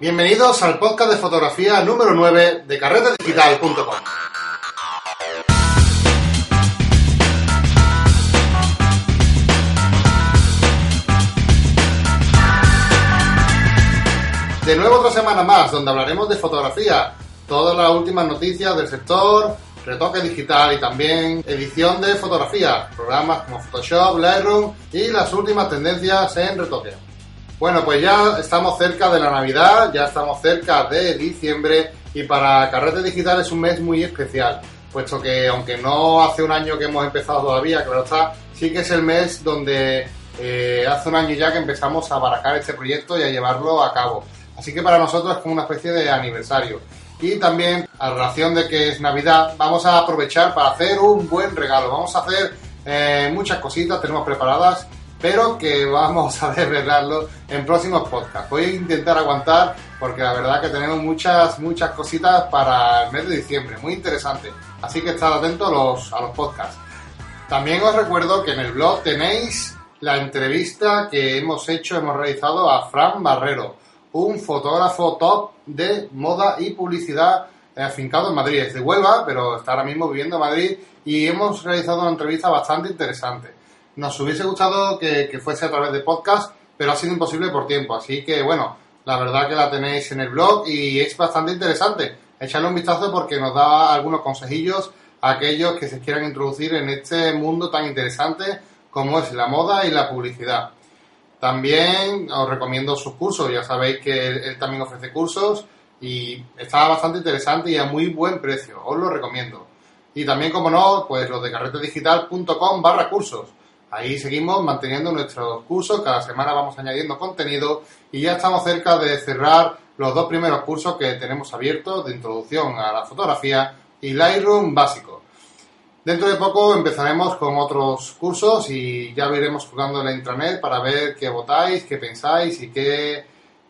Bienvenidos al podcast de fotografía número 9 de carretedigital.com. De nuevo otra semana más, donde hablaremos de fotografía, todas las últimas noticias del sector, retoque digital y también edición de fotografía, programas como Photoshop, Lightroom y las últimas tendencias en retoque. Bueno, pues ya estamos cerca de la Navidad, ya estamos cerca de diciembre y para Carrete Digital es un mes muy especial, puesto que aunque no hace un año que hemos empezado todavía, claro está, sí que es el mes donde eh, hace un año ya que empezamos a barajar este proyecto y a llevarlo a cabo. Así que para nosotros es como una especie de aniversario. Y también, a relación de que es Navidad, vamos a aprovechar para hacer un buen regalo. Vamos a hacer eh, muchas cositas, tenemos preparadas, pero que vamos a desvelarlo en próximos podcasts. Voy a intentar aguantar porque la verdad que tenemos muchas, muchas cositas para el mes de diciembre, muy interesante. Así que estad atentos a los, a los podcasts. También os recuerdo que en el blog tenéis la entrevista que hemos hecho, hemos realizado a Fran Barrero un fotógrafo top de moda y publicidad afincado en Madrid. Es de Huelva, pero está ahora mismo viviendo en Madrid y hemos realizado una entrevista bastante interesante. Nos hubiese gustado que, fuese a través de podcast, pero ha sido imposible por tiempo. Así que, bueno, la verdad que la tenéis en el blog y es bastante interesante. Echarle un vistazo porque nos da algunos consejillos a aquellos que se quieran introducir en este mundo tan interesante como es la moda y la publicidad. También os recomiendo sus cursos, ya sabéis que él, también ofrece cursos y está bastante interesante y a muy buen precio, os lo recomiendo. Y también, como no, pues los de carretedigital.com barra cursos. Ahí seguimos manteniendo nuestros cursos, cada semana vamos añadiendo contenido y ya estamos cerca de cerrar los dos primeros cursos que tenemos abiertos de introducción a la fotografía y Lightroom básico. Dentro de poco empezaremos con otros cursos y ya iremos jugando en la intranet para ver qué votáis, qué pensáis y qué,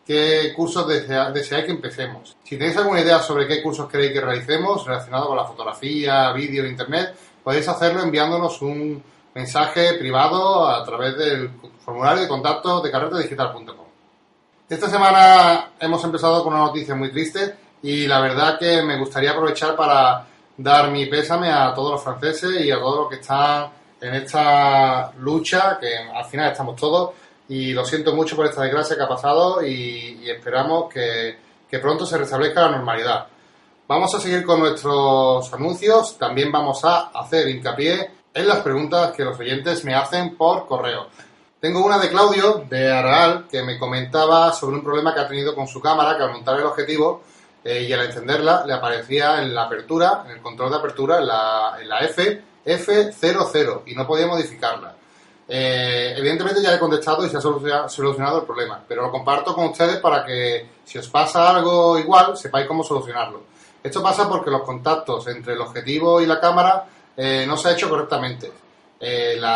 qué cursos deseáis que empecemos. Si tenéis alguna idea sobre qué cursos queréis que realicemos relacionados con la fotografía, vídeo, internet, podéis hacerlo enviándonos un mensaje privado a través del formulario de contacto de carretedigital.com. Esta semana hemos empezado con una noticia muy triste y la verdad que me gustaría aprovechar para dar mi pésame a todos los franceses y a todos los que están en esta lucha, que al final estamos todos, y lo siento mucho por esta desgracia que ha pasado y, esperamos que, que, pronto se restablezca la normalidad. Vamos a seguir con nuestros anuncios, también vamos a hacer hincapié en las preguntas que los oyentes me hacen por correo. Tengo una de Claudio, de Araal, que me comentaba sobre un problema que ha tenido con su cámara, que al montar el objetivo eh, y al encenderla le aparecía en la apertura, en el control de apertura, en la, la F, F00 y no podía modificarla. Eh, evidentemente ya he contestado y se ha solucionado, el problema, pero lo comparto con ustedes para que si os pasa algo igual, sepáis cómo solucionarlo. Esto pasa porque los contactos entre el objetivo y la cámara eh, no se ha hecho correctamente.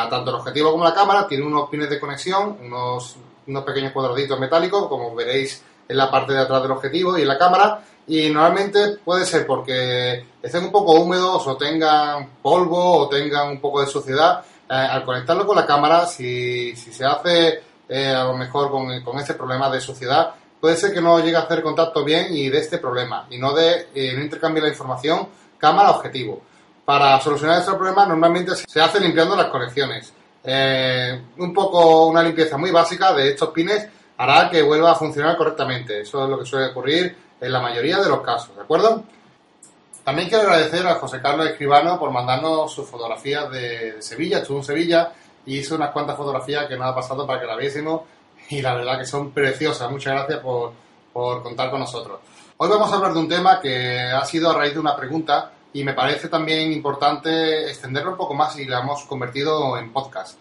tanto el objetivo como la cámara tienen unos pines de conexión, unos, unos pequeños cuadraditos metálicos, como veréis en la parte de atrás del objetivo y en la cámara, y normalmente puede ser porque estén un poco húmedos o tengan polvo o tengan un poco de suciedad. Eh, al conectarlo con la cámara, si, si se hace eh, a lo mejor con, con ese problema de suciedad, puede ser que no llegue a hacer contacto bien y de este problema y no de eh, no intercambie la información cámara-objetivo. Para solucionar este problema normalmente se hace limpiando las conexiones. un poco una limpieza muy básica de estos pines hará que vuelva a funcionar correctamente. Eso es lo que suele ocurrir en la mayoría de los casos, ¿de acuerdo? También quiero agradecer a José Carlos Escribano por mandarnos sus fotografías de, Sevilla. Estuvo en Sevilla y hizo unas cuantas fotografías que nos ha pasado para que la viésemos y la verdad que son preciosas. Muchas gracias por, por contar con nosotros. Hoy vamos a hablar de un tema que ha sido a raíz de una pregunta y me parece también importante extenderlo un poco más y la hemos convertido en podcast.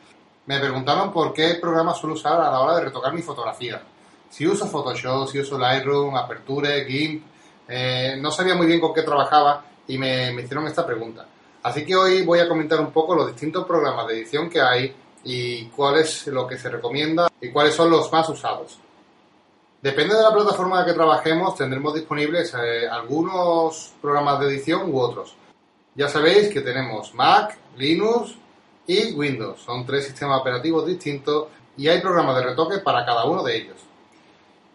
Me preguntaron por qué programa suelo usar a la hora de retocar mi fotografía si uso Photoshop, si uso Lightroom, Aperture, GIMP, eh, no sabía muy bien con qué trabajaba y me, hicieron esta pregunta. Así que hoy voy a comentar un poco los distintos programas de edición que hay y cuál es lo que se recomienda y cuáles son los más usados. Depende de la plataforma que trabajemos, tendremos disponibles eh, algunos programas de edición u otros. Ya sabéis que tenemos Mac, Linux y Windows. Son tres sistemas operativos distintos y hay programas de retoque para cada uno de ellos.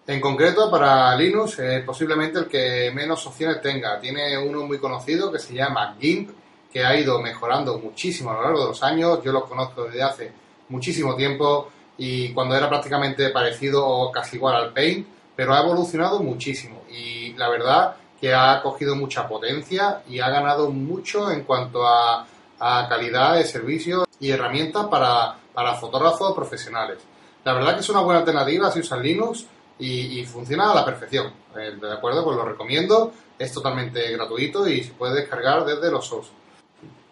En concreto, para Linux, es posiblemente el que menos opciones tenga. Tiene uno muy conocido que se llama GIMP, que ha ido mejorando muchísimo a lo largo de los años. Yo lo conozco desde hace muchísimo tiempo y cuando era prácticamente parecido o casi igual al Paint, pero ha evolucionado muchísimo y la verdad que ha cogido mucha potencia y ha ganado mucho en cuanto a, calidad de servicio y herramientas para, para fotógrafos profesionales. La verdad que es una buena alternativa si usan Linux y, funciona a la perfección. Eh, de acuerdo, pues lo recomiendo. Es totalmente gratuito y se puede descargar desde los SOS.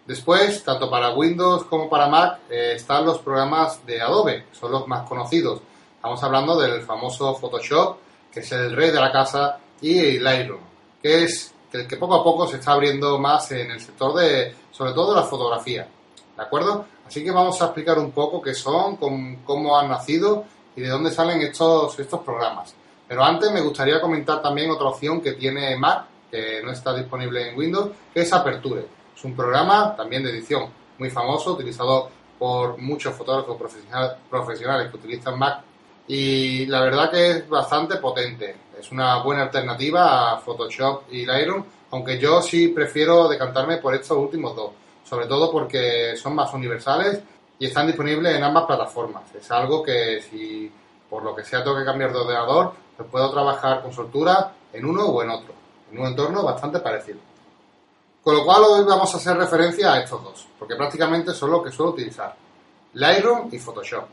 Después, tanto para Windows como para Mac, eh, están los programas de Adobe, son los más conocidos. Estamos hablando del famoso Photoshop, que es el rey de la casa, y Lightroom, que es el que poco a poco se está abriendo más en el sector de, sobre todo la fotografía. ¿De acuerdo? Así que vamos a explicar un poco qué son, cómo han nacido y de dónde salen estos, estos programas. Pero antes me gustaría comentar también otra opción que tiene Mac, que no está disponible en Windows, que es Aperture. Es un programa también de edición muy famoso, utilizado por muchos fotógrafos profesionales que utilizan Mac y la verdad que es bastante potente. Es una buena alternativa a Photoshop y Lightroom, aunque yo sí prefiero decantarme por estos últimos dos, sobre todo porque son más universales y están disponibles en ambas plataformas. Es algo que si por lo que sea tengo que cambiar de ordenador, pues puedo trabajar con soltura en uno o en otro, en un entorno bastante parecido. Con lo cual hoy vamos a hacer referencia a estos dos, porque prácticamente son los que suelo utilizar, Lightroom y Photoshop.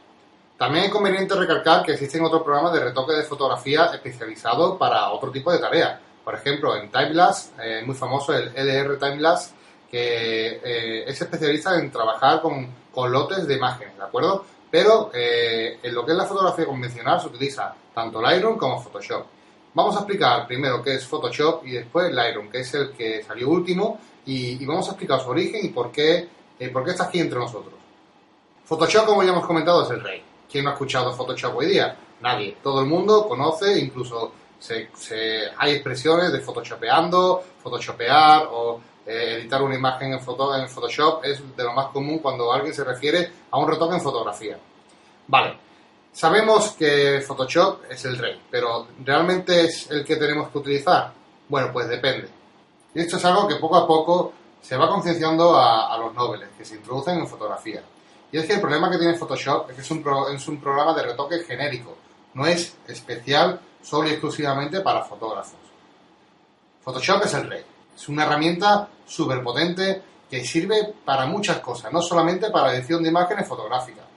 También es conveniente recalcar que existen otros programas de retoque de fotografía especializados para otro tipo de tareas. Por ejemplo, en Timelapse, eh, muy famoso el LR Timelapse, que eh, es especialista en trabajar con, con, lotes de imágenes, ¿de acuerdo? Pero eh, en lo que es la fotografía convencional se utiliza tanto Lightroom como Photoshop. Vamos a explicar primero qué es Photoshop y después Lightroom, que es el que salió último, y, vamos a explicar su origen y por qué, eh, por qué está aquí entre nosotros. Photoshop, como ya hemos comentado, es el rey. ¿Quién no ha escuchado Photoshop hoy día? Nadie. Todo el mundo conoce, incluso hay expresiones de photoshopeando, photoshopear o eh, editar una imagen en, en Photoshop es de lo más común cuando alguien se refiere a un retoque en fotografía. Vale, sabemos que Photoshop es el rey, pero ¿realmente es el que tenemos que utilizar? Bueno, pues depende. Y esto es algo que poco a poco se va concienciando a, los nobles que se introducen en fotografía. Y es que el problema que tiene Photoshop es que es un, programa de retoque genérico, no es especial solo y exclusivamente para fotógrafos. Photoshop es el rey. Es una herramienta súper potente que sirve para muchas cosas, no solamente para edición de imágenes fotográficas.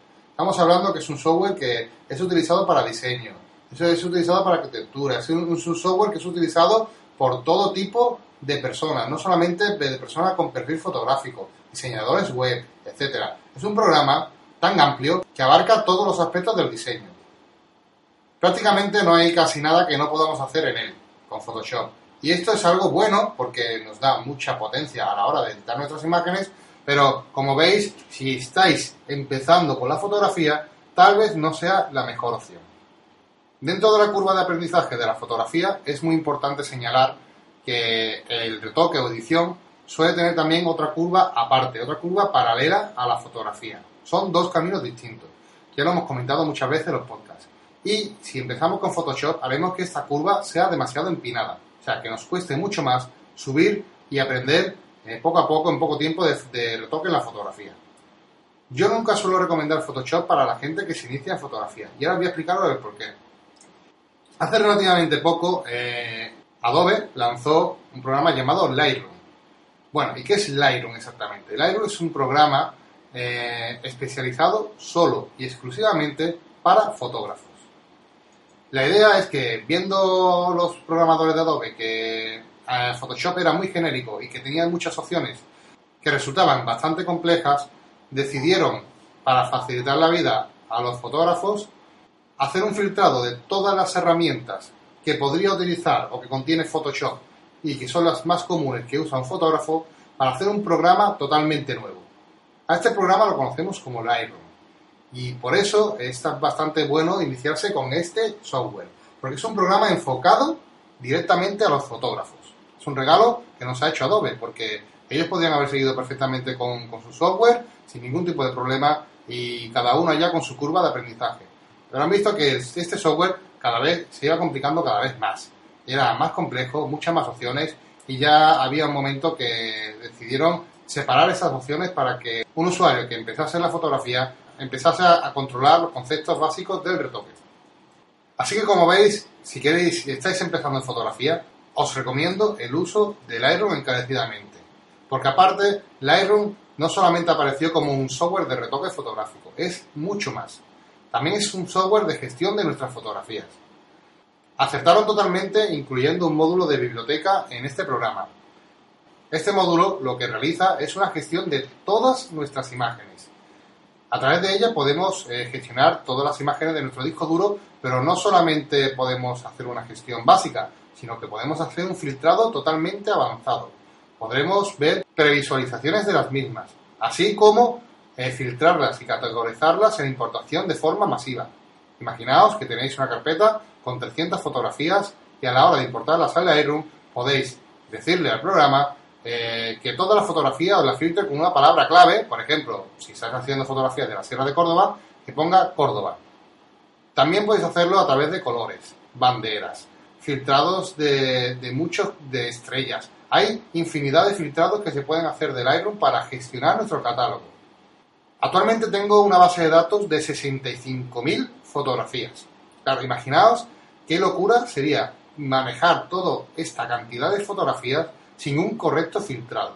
Estamos hablando que es un software que es utilizado para diseño, es utilizado para arquitectura, es un, software que es utilizado por todo tipo de personas, no solamente de personas con perfil fotográfico, diseñadores web, etcétera. Es un programa tan amplio que abarca todos los aspectos del diseño. Prácticamente no hay casi nada que no podamos hacer en él, con Photoshop. Y esto es algo bueno porque nos da mucha potencia a la hora de editar nuestras imágenes, pero como veis, si estáis empezando con la fotografía, tal vez no sea la mejor opción. Dentro de la curva de aprendizaje de la fotografía es muy importante señalar que el retoque o edición suele tener también otra curva aparte, otra curva paralela a la fotografía. Son dos caminos distintos. Ya lo hemos comentado muchas veces en los podcasts. Y si empezamos con Photoshop, haremos que esta curva sea demasiado empinada o sea, que nos cueste mucho más subir y aprender eh, poco a poco, en poco tiempo, de, retoque en la fotografía. Yo nunca suelo recomendar Photoshop para la gente que se inicia en fotografía. Y ahora voy a explicaros el por qué. Hace relativamente poco, eh, Adobe lanzó un programa llamado Lightroom. Bueno, ¿y qué es Lightroom exactamente? Lightroom es un programa eh, especializado solo y exclusivamente para fotógrafos. La idea es que viendo los programadores de Adobe que eh, Photoshop era muy genérico y que tenía muchas opciones que resultaban bastante complejas, decidieron, para facilitar la vida a los fotógrafos, hacer un filtrado de todas las herramientas que podría utilizar o que contiene Photoshop y que son las más comunes que usa un fotógrafo para hacer un programa totalmente nuevo. A este programa lo conocemos como Lightroom. Y por eso es bastante bueno iniciarse con este software, porque es un programa enfocado directamente a los fotógrafos. Es un regalo que nos ha hecho Adobe, porque ellos podrían haber seguido perfectamente con, su software sin ningún tipo de problema y cada uno allá con su curva de aprendizaje. Pero han visto que este software cada vez se iba complicando cada vez más. Era más complejo, muchas más opciones y ya había un momento que decidieron separar esas opciones para que un usuario que empezase en la fotografía empezase a controlar los conceptos básicos del retoque. Así que como veis, si queréis, si estáis empezando en fotografía, os recomiendo el uso del Lightroom encarecidamente. Porque aparte, Lightroom no solamente apareció como un software de retoque fotográfico, es mucho más. También es un software de gestión de nuestras fotografías. Acertaron totalmente incluyendo un módulo de biblioteca en este programa. Este módulo lo que realiza es una gestión de todas nuestras imágenes. A través de ella podemos eh, gestionar todas las imágenes de nuestro disco duro, pero no solamente podemos hacer una gestión básica, sino que podemos hacer un filtrado totalmente avanzado. Podremos ver previsualizaciones de las mismas, así como eh, filtrarlas y categorizarlas en importación de forma masiva. Imaginaos que tenéis una carpeta con 300 fotografías y a la hora de importarlas al Lightroom podéis decirle al programa eh, que toda la fotografía os la filtre con una palabra clave, por ejemplo, si estás haciendo fotografías de la Sierra de Córdoba, que ponga Córdoba. También podéis hacerlo a través de colores, banderas, filtrados de, muchos de estrellas. Hay infinidad de filtrados que se pueden hacer del Lightroom para gestionar nuestro catálogo. Actualmente tengo una base de datos de 65.000 fotografías. Claro, imaginaos qué locura sería manejar toda esta cantidad de fotografías sin un correcto filtrado.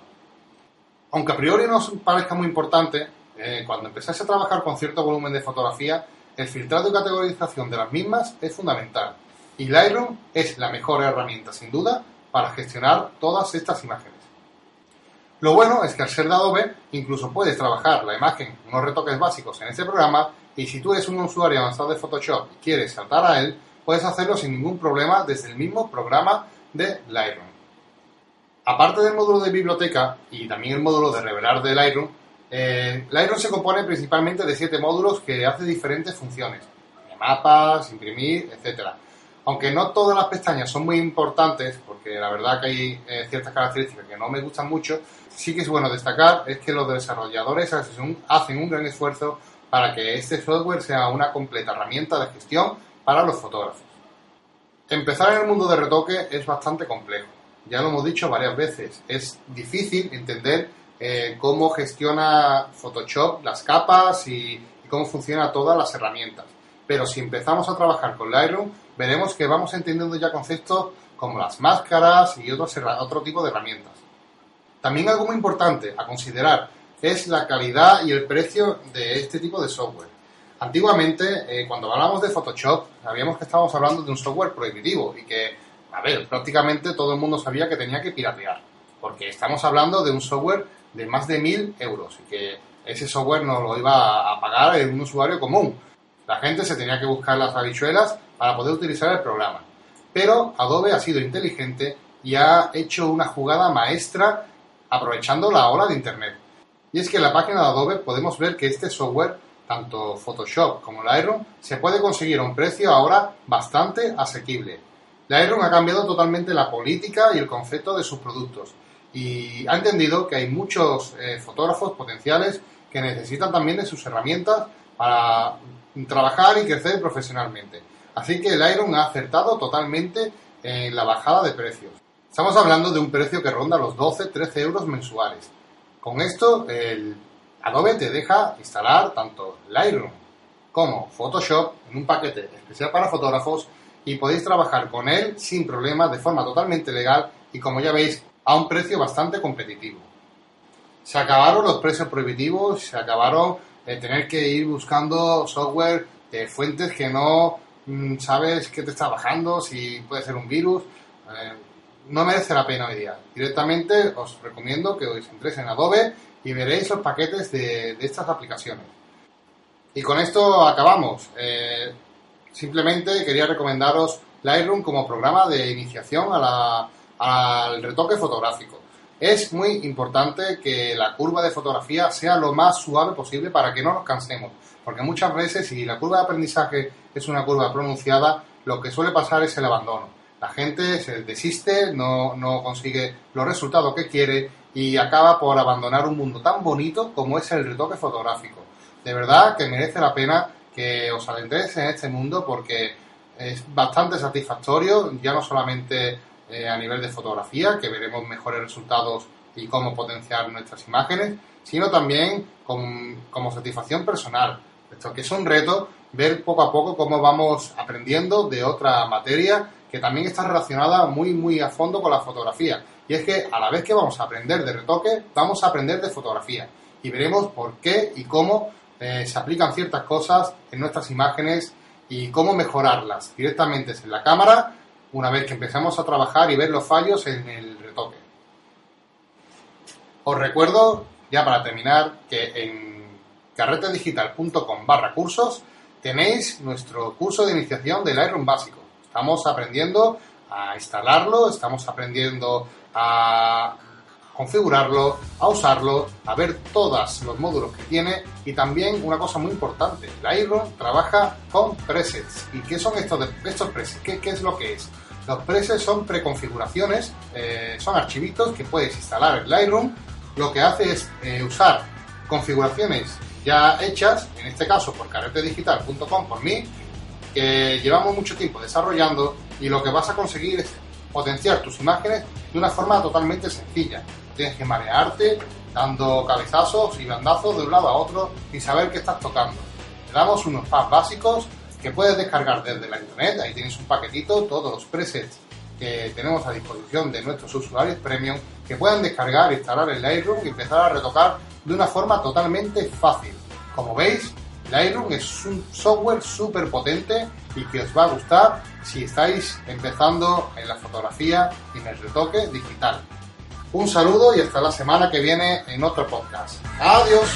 Aunque a priori no os parezca muy importante, eh, cuando empezáis a trabajar con cierto volumen de fotografía, el filtrado y categorización de las mismas es fundamental y Lightroom es la mejor herramienta, sin duda, para gestionar todas estas imágenes. Lo bueno es que al ser de Adobe, incluso puedes trabajar la imagen, unos retoques básicos en este programa, y si tú eres un usuario avanzado de Photoshop y quieres saltar a él, puedes hacerlo sin ningún problema desde el mismo programa de Lightroom. Aparte del módulo de biblioteca y también el módulo de revelar de Lightroom, eh, Lightroom se compone principalmente de siete módulos que hacen diferentes funciones, mapas, imprimir, etcétera aunque no todas las pestañas son muy importantes, porque la verdad que hay eh, ciertas características que no me gustan mucho, sí que es bueno destacar es que los desarrolladores hacen un gran esfuerzo para que este software sea una completa herramienta de gestión para los fotógrafos. Empezar en el mundo de retoque es bastante complejo, ya lo hemos dicho varias veces, es difícil entender eh, cómo gestiona Photoshop las capas y, y cómo funcionan todas las herramientas. Pero si empezamos a trabajar con Lightroom, veremos que vamos entendiendo ya conceptos como las máscaras y otros, otro tipo de herramientas. También algo muy importante a considerar es la calidad y el precio de este tipo de software. Antiguamente, eh, cuando hablamos de Photoshop, sabíamos que estábamos hablando de un software prohibitivo y que, a ver, prácticamente todo el mundo sabía que tenía que piratear, porque estamos hablando de un software de más de mil euros y que ese software no lo iba a pagar un usuario común. La gente se tenía que buscar las habichuelas para poder utilizar el programa. Pero Adobe ha sido inteligente y ha hecho una jugada maestra aprovechando la ola de Internet. Y es que en la página de Adobe podemos ver que este software, tanto Photoshop como Lightroom, se puede conseguir a un precio ahora bastante asequible. Lightroom ha cambiado totalmente la política y el concepto de sus productos y ha entendido que hay muchos eh, fotógrafos potenciales que necesitan también de sus herramientas para trabajar y crecer profesionalmente. Así que el Iron ha acertado totalmente en la bajada de precios. Estamos hablando de un precio que ronda los 12-13 euros mensuales. Con esto, el Adobe te deja instalar tanto Lightroom como Photoshop en un paquete especial para fotógrafos y podéis trabajar con él sin problemas de forma totalmente legal y como ya veis a un precio bastante competitivo. Se acabaron los precios prohibitivos, se acabaron de tener que ir buscando software de fuentes que no sabes qué te está bajando, si puede ser un virus. Eh, no merece la pena hoy día. Directamente os recomiendo que os entréis en Adobe y veréis los paquetes de, estas aplicaciones. Y con esto acabamos. Eh, simplemente quería recomendaros Lightroom como programa de iniciación al retoque fotográfico. Es muy importante que la curva de fotografía sea lo más suave posible para que no nos cansemos porque muchas veces, si la curva de aprendizaje es una curva pronunciada, lo que suele pasar es el abandono. La gente se desiste, no, no consigue los resultados que quiere y acaba por abandonar un mundo tan bonito como es el retoque fotográfico. De verdad que merece la pena que os adentréis en este mundo porque es bastante satisfactorio, ya no solamente eh, a nivel de fotografía, que veremos mejores resultados y cómo potenciar nuestras imágenes, sino también como satisfacción personal. Esto que es un reto ver poco a poco cómo vamos aprendiendo de otra materia que también está relacionada muy muy a fondo con la fotografía. Y es que a la vez que vamos a aprender de retoque, vamos a aprender de fotografía. Y veremos por qué y cómo eh, se aplican ciertas cosas en nuestras imágenes y cómo mejorarlas directamente en la cámara una vez que empezamos a trabajar y ver los fallos en el retoque. Os recuerdo, ya para terminar, que en carretedigital.com barra cursos tenéis nuestro curso de iniciación del Lightroom básico. Estamos aprendiendo a instalarlo, estamos aprendiendo a configurarlo, a usarlo, a ver todos los módulos que tiene y también una cosa muy importante, Lightroom trabaja con presets. ¿Y qué son estos, estos presets? ¿Qué, ¿Qué, es lo que es? Los presets son preconfiguraciones, eh, son archivitos que puedes instalar en Lightroom. Lo que hace es eh, usar configuraciones ya hechas, en este caso por carretedigital.com, por mí, que llevamos mucho tiempo desarrollando y lo que vas a conseguir es potenciar tus imágenes de una forma totalmente sencilla. Tienes que marearte dando cabezazos y bandazos de un lado a otro sin saber qué estás tocando. Te damos unos packs básicos que puedes descargar desde la internet, ahí tienes un paquetito, todos los presets que tenemos a disposición de nuestros usuarios premium que puedan descargar, instalar el Lightroom y empezar a retocar de una forma totalmente fácil. Como veis, Lightroom es un software súper potente y que os va a gustar si estáis empezando en la fotografía y en el retoque digital. Un saludo y hasta la semana que viene en otro podcast. Adiós.